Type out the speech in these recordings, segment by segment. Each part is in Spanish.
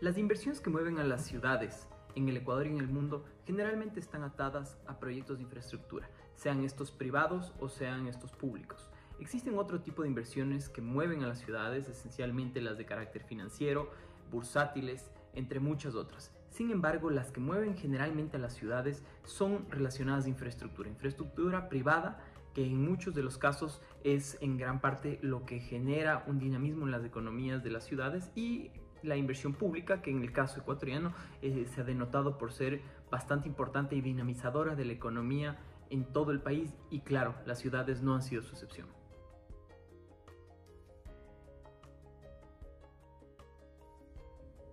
Las inversiones que mueven a las ciudades en el Ecuador y en el mundo generalmente están atadas a proyectos de infraestructura, sean estos privados o sean estos públicos. Existen otro tipo de inversiones que mueven a las ciudades, esencialmente las de carácter financiero, bursátiles, entre muchas otras. Sin embargo, las que mueven generalmente a las ciudades son relacionadas a infraestructura, infraestructura privada que en muchos de los casos es en gran parte lo que genera un dinamismo en las economías de las ciudades y la inversión pública, que en el caso ecuatoriano eh, se ha denotado por ser bastante importante y dinamizadora de la economía en todo el país y claro, las ciudades no han sido su excepción.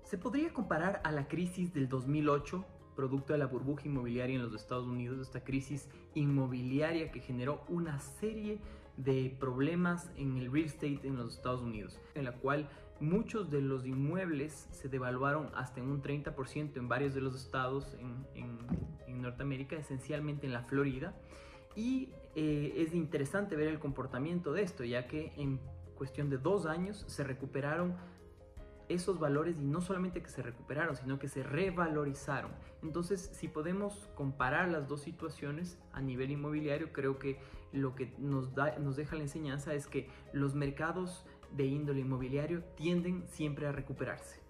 Se podría comparar a la crisis del 2008, producto de la burbuja inmobiliaria en los Estados Unidos, esta crisis inmobiliaria que generó una serie de problemas en el real estate en los Estados Unidos, en la cual muchos de los inmuebles se devaluaron hasta en un 30% en varios de los estados en, Norteamérica, esencialmente en la Florida. Y eh, es interesante ver el comportamiento de esto, ya que en cuestión de dos años se recuperaron esos valores y no solamente que se recuperaron, sino que se revalorizaron. Entonces, si podemos comparar las dos situaciones a nivel inmobiliario, creo que lo que nos, da, nos deja la enseñanza es que los mercados de índole inmobiliario tienden siempre a recuperarse.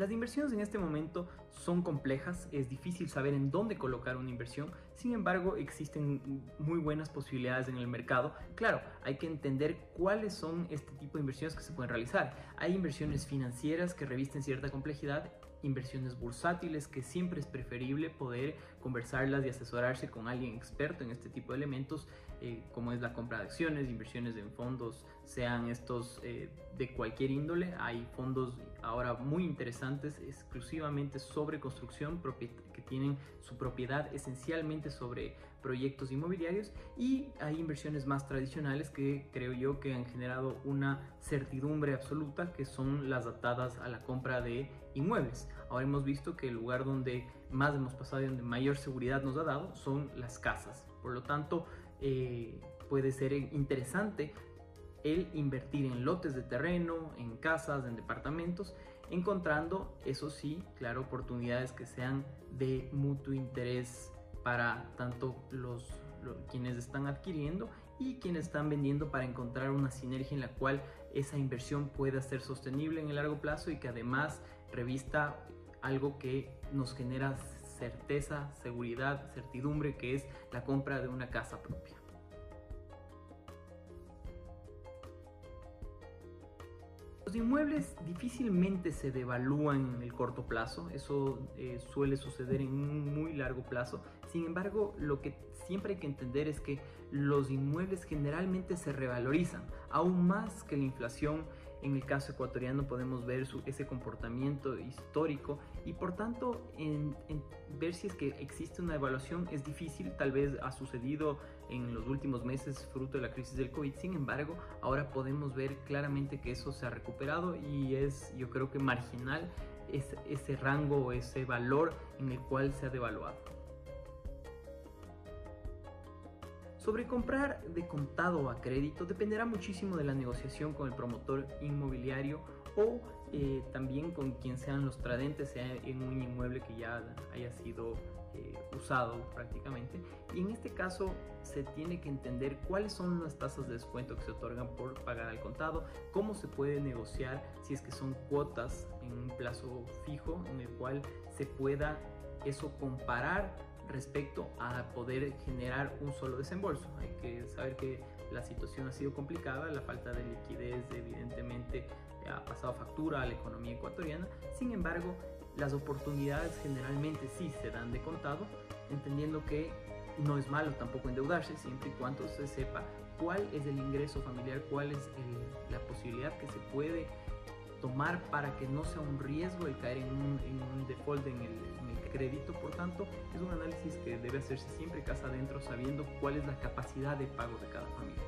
Las inversiones en este momento son complejas, es difícil saber en dónde colocar una inversión, sin embargo existen muy buenas posibilidades en el mercado. Claro, hay que entender cuáles son este tipo de inversiones que se pueden realizar. Hay inversiones financieras que revisten cierta complejidad inversiones bursátiles que siempre es preferible poder conversarlas y asesorarse con alguien experto en este tipo de elementos eh, como es la compra de acciones, inversiones en fondos, sean estos eh, de cualquier índole. Hay fondos ahora muy interesantes exclusivamente sobre construcción que tienen su propiedad esencialmente sobre proyectos inmobiliarios y hay inversiones más tradicionales que creo yo que han generado una certidumbre absoluta que son las atadas a la compra de inmuebles. Ahora hemos visto que el lugar donde más hemos pasado y donde mayor seguridad nos ha dado son las casas. Por lo tanto, eh, puede ser interesante el invertir en lotes de terreno, en casas, en departamentos, encontrando, eso sí, claro, oportunidades que sean de mutuo interés para tanto los, quienes están adquiriendo y quienes están vendiendo para encontrar una sinergia en la cual esa inversión pueda ser sostenible en el largo plazo y que además revista algo que nos genera certeza, seguridad, certidumbre, que es la compra de una casa propia. Los inmuebles difícilmente se devalúan en el corto plazo, eso eh, suele suceder en un muy largo plazo. Sin embargo, lo que siempre hay que entender es que los inmuebles generalmente se revalorizan, aún más que la inflación. En el caso ecuatoriano podemos ver ese comportamiento histórico y por tanto en, ver si es que existe una evaluación es difícil, tal vez ha sucedido en los últimos meses fruto de la crisis del COVID. Sin embargo, ahora podemos ver claramente que eso se ha recuperado y es yo creo que marginal ese, ese rango o ese valor en el cual se ha devaluado. Sobre comprar de contado a crédito dependerá muchísimo de la negociación con el promotor inmobiliario o eh, también con quien sean los tradentes, sea en un inmueble que ya haya sido eh, usado prácticamente. Y en este caso se tiene que entender cuáles son las tasas de descuento que se otorgan por pagar al contado, cómo se puede negociar si es que son cuotas en un plazo fijo en el cual se pueda eso comparar respecto a poder generar un solo desembolso. Hay que saber que la situación ha sido complicada, la falta de liquidez evidentemente ha pasado factura a la economía ecuatoriana, sin embargo las oportunidades generalmente sí se dan de contado, entendiendo que no es malo tampoco endeudarse siempre y cuando se sepa cuál es el ingreso familiar, cuál es la posibilidad que se puede tomar para que no sea un riesgo el caer en un, default en el, crédito. Por tanto, es un análisis que debe hacerse siempre casa adentro sabiendo cuál es la capacidad de pago de cada familia.